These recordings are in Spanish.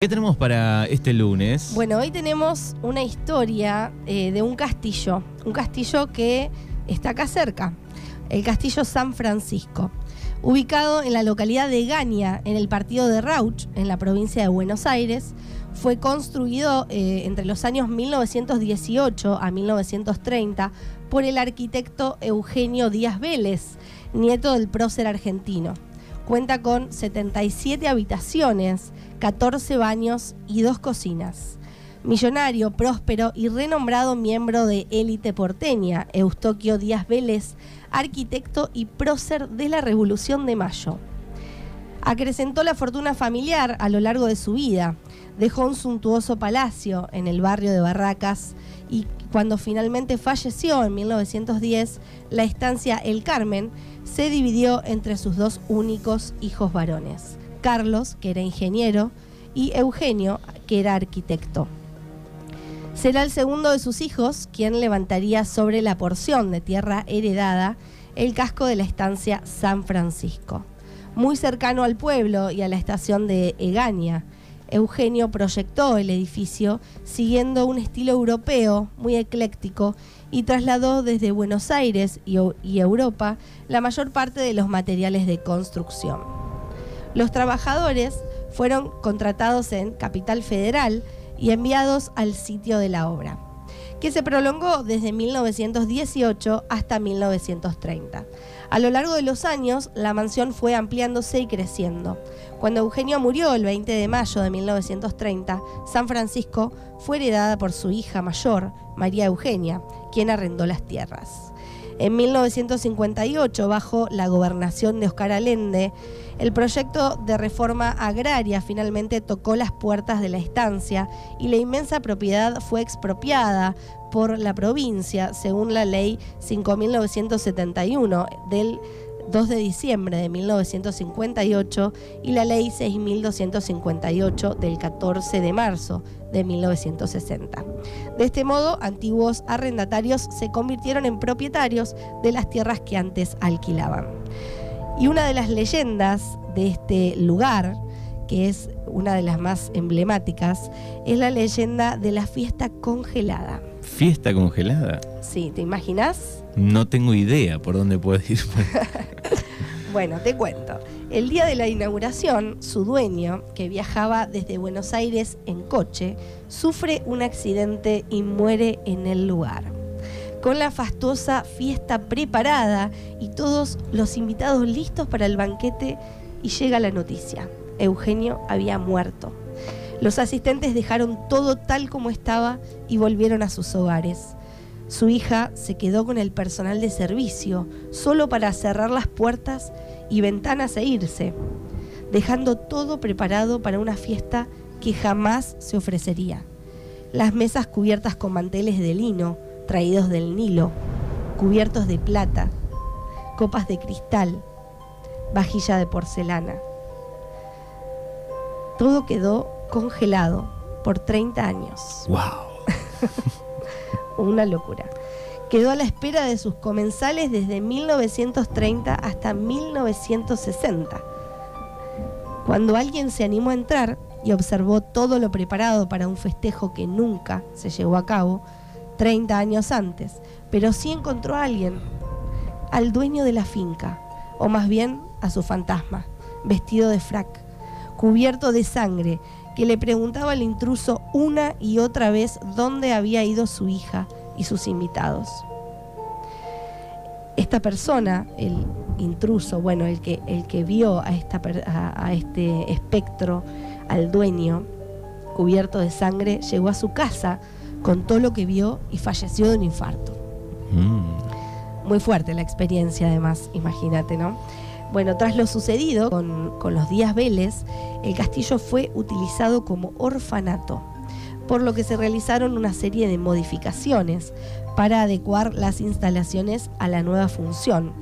¿Qué tenemos para este lunes? Bueno, hoy tenemos una historia eh, de un castillo, un castillo que está acá cerca, el Castillo San Francisco, ubicado en la localidad de Gaña, en el partido de Rauch, en la provincia de Buenos Aires. Fue construido eh, entre los años 1918 a 1930 por el arquitecto Eugenio Díaz Vélez, nieto del prócer argentino. Cuenta con 77 habitaciones, 14 baños y dos cocinas. Millonario, próspero y renombrado miembro de élite porteña, Eustoquio Díaz Vélez, arquitecto y prócer de la Revolución de Mayo. Acrecentó la fortuna familiar a lo largo de su vida. Dejó un suntuoso palacio en el barrio de Barracas y cuando finalmente falleció en 1910, la estancia El Carmen se dividió entre sus dos únicos hijos varones, Carlos, que era ingeniero, y Eugenio, que era arquitecto. Será el segundo de sus hijos quien levantaría sobre la porción de tierra heredada el casco de la estancia San Francisco. Muy cercano al pueblo y a la estación de Egaña, Eugenio proyectó el edificio siguiendo un estilo europeo muy ecléctico y trasladó desde Buenos Aires y, y, Europa la mayor parte de los materiales de construcción. Los trabajadores fueron contratados en Capital Federal y enviados al sitio de la obra, que se prolongó desde 1918 hasta 1930. A lo largo de los años, la mansión fue ampliándose y creciendo. Cuando Eugenio murió el 20 de mayo de 1930, San Francisco fue heredada por su hija mayor, María Eugenia, quien arrendó las tierras. En 1958, bajo la gobernación de Oscar Allende, el proyecto de reforma agraria finalmente tocó las puertas de la estancia y la inmensa propiedad fue expropiada por la provincia, según la ley 5.971 del 2 de diciembre de 1958 y la ley 6.258 del 14 de marzo de 1960. De este modo, antiguos arrendatarios se convirtieron en propietarios de las tierras que antes alquilaban. Y una de las leyendas de este lugar, que es una de las más emblemáticas, es la leyenda de la fiesta congelada. ¿Fiesta congelada? Sí, ¿te imaginas? No tengo idea por dónde puede ir. bueno, te cuento. El día de la inauguración, su dueño, que viajaba desde Buenos Aires en coche, sufre un accidente y muere en el lugar. Con la fastuosa fiesta preparada y todos los invitados listos para el banquete, y llega la noticia. Eugenio había muerto. Los asistentes dejaron todo tal como estaba y volvieron a sus hogares. Su hija se quedó con el personal de servicio solo para cerrar las puertas y ventanas e irse, dejando todo preparado para una fiesta que jamás se ofrecería. Las mesas cubiertas con manteles de lino, traídos del Nilo, cubiertos de plata, copas de cristal, vajilla de porcelana. Todo quedó congelado por 30 años. ¡Wow! Una locura. Quedó a la espera de sus comensales desde 1930 hasta 1960. Cuando alguien se animó a entrar y observó todo lo preparado para un festejo que nunca se llevó a cabo, 30 años antes, pero sí encontró a alguien, al dueño de la finca, o más bien a su fantasma, vestido de frac, cubierto de sangre, que le preguntaba al intruso una y otra vez dónde había ido su hija y sus invitados. Esta persona, el intruso, bueno, el que, el que vio a, esta, a, este espectro, al dueño, cubierto de sangre, llegó a su casa, contó lo que vio y falleció de un infarto. Mm. Muy fuerte la experiencia, además, imagínate, ¿no? Bueno, tras lo sucedido con, los Díaz Vélez, el castillo fue utilizado como orfanato, por lo que se realizaron una serie de modificaciones para adecuar las instalaciones a la nueva función.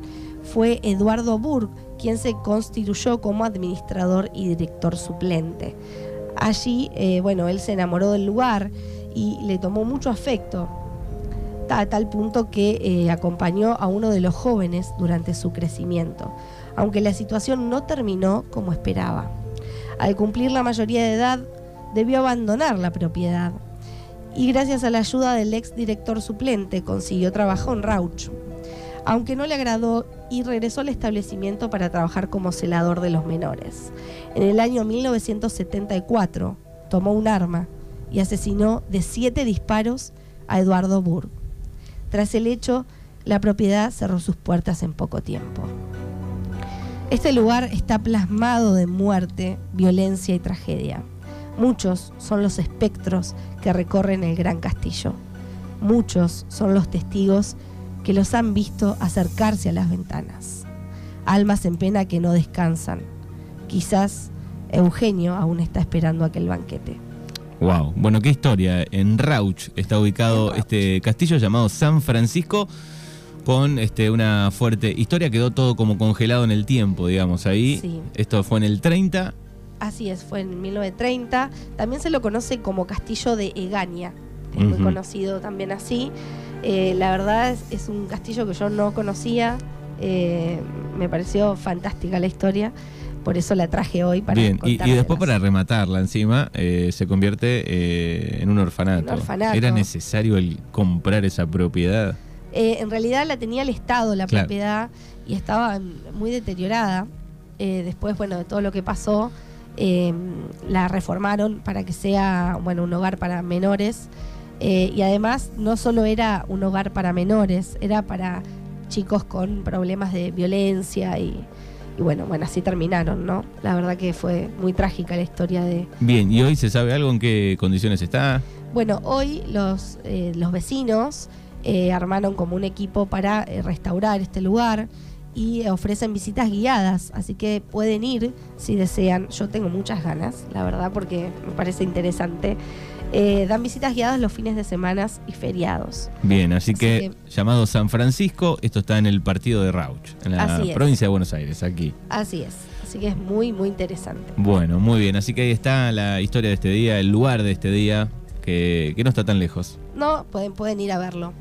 Fue Eduardo Burg quien se constituyó como administrador y director suplente. Allí, eh, bueno, él se enamoró del lugar y le tomó mucho afecto a tal punto que eh, acompañó a uno de los jóvenes durante su crecimiento aunque la situación no terminó como esperaba. Al cumplir la mayoría de edad, debió abandonar la propiedad y gracias a la ayuda del ex director suplente consiguió trabajo en Rauch. Aunque no le agradó y regresó al establecimiento para trabajar como celador de los menores. En el año 1974 tomó un arma y asesinó de siete disparos a Eduardo Burg. Tras el hecho, la propiedad cerró sus puertas en poco tiempo. Este lugar está plasmado de muerte, violencia y tragedia. Muchos son los espectros que recorren el gran castillo. Muchos son los testigos que los han visto acercarse a las ventanas. Almas en pena que no descansan. Quizás Eugenio aún está esperando aquel banquete. Wow, bueno, qué historia. En Rauch está ubicado este castillo llamado San Francisco con este, una fuerte historia. Quedó todo como congelado en el tiempo, digamos, ahí. Sí. Esto fue en el 30. Así es, fue en 1930. También se lo conoce como Castillo de Egaña. Es muy conocido también así. Eh, la verdad es, es un castillo que yo no conocía. Eh, me pareció fantástica la historia. Por eso la traje hoy para Bien, y, y después para rematarla encima, eh, se convierte eh, en un orfanato. Un orfanato. ¿Era necesario el comprar esa propiedad? Eh, en realidad la tenía el Estado, la Claro. propiedad, y estaba muy deteriorada. Eh, después, bueno, de todo lo que pasó, eh, la reformaron para que sea, bueno, un hogar para menores. Eh, y además, no solo era un hogar para menores, era para chicos con problemas de violencia y, y bueno, bueno, así terminaron, ¿no? La verdad que fue muy trágica la historia de, Bien, ¿y hoy se sabe algo en qué condiciones está? Bueno, hoy los, eh, los vecinos eh, armaron como un equipo para eh, restaurar este lugar y eh, ofrecen visitas guiadas, así que pueden ir si desean. Yo tengo muchas ganas, la verdad, porque me parece interesante. Eh, dan visitas guiadas los fines de semana y feriados. Bien, así, Así que, llamado San Francisco, esto está en el partido de Rauch, en la provincia de Buenos Aires, aquí. Así es, así que es muy, muy interesante. Bueno, muy bien, así que ahí está la historia de este día, el lugar de este día, que, no está tan lejos. No, pueden, pueden ir a verlo.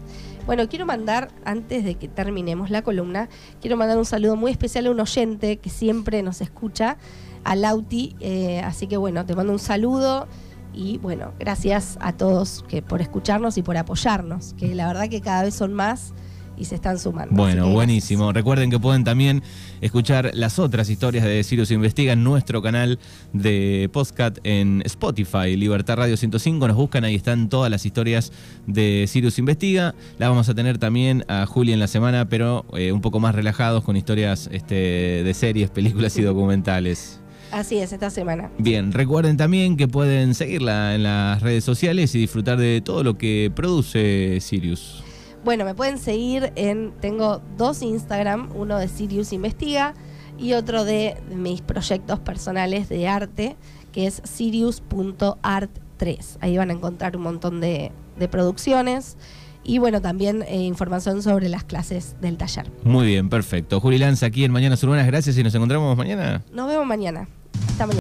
Bueno, quiero mandar, antes de que terminemos la columna, quiero mandar un saludo muy especial a un oyente que siempre nos escucha, a Lauti. eh, así que bueno, te mando un saludo y bueno, gracias a todos que por escucharnos y por apoyarnos, que la verdad que cada vez son más y se están sumando. Bueno, buenísimo. Recuerden que pueden también escuchar las otras historias de Sirius Investiga en nuestro canal de podcast en Spotify, Libertad Radio 105. Nos buscan, ahí están todas las historias de Sirius Investiga. La vamos a tener también a Juli en la semana, pero eh, un poco más relajados con historias este, de series, películas y documentales. Así es, esta semana. Bien, recuerden también que pueden seguirla en las redes sociales y disfrutar de todo lo que produce Sirius. Bueno, me pueden seguir en. Tengo dos Instagram, uno de Sirius Investiga y otro de mis proyectos personales de arte, que es sirius.art3. Ahí van a encontrar un montón de, de producciones y, bueno, también eh, información sobre las clases del taller. Muy bien, perfecto. Juli Lanza aquí en Mañanas Urbanas, gracias y nos encontramos mañana. Nos vemos mañana.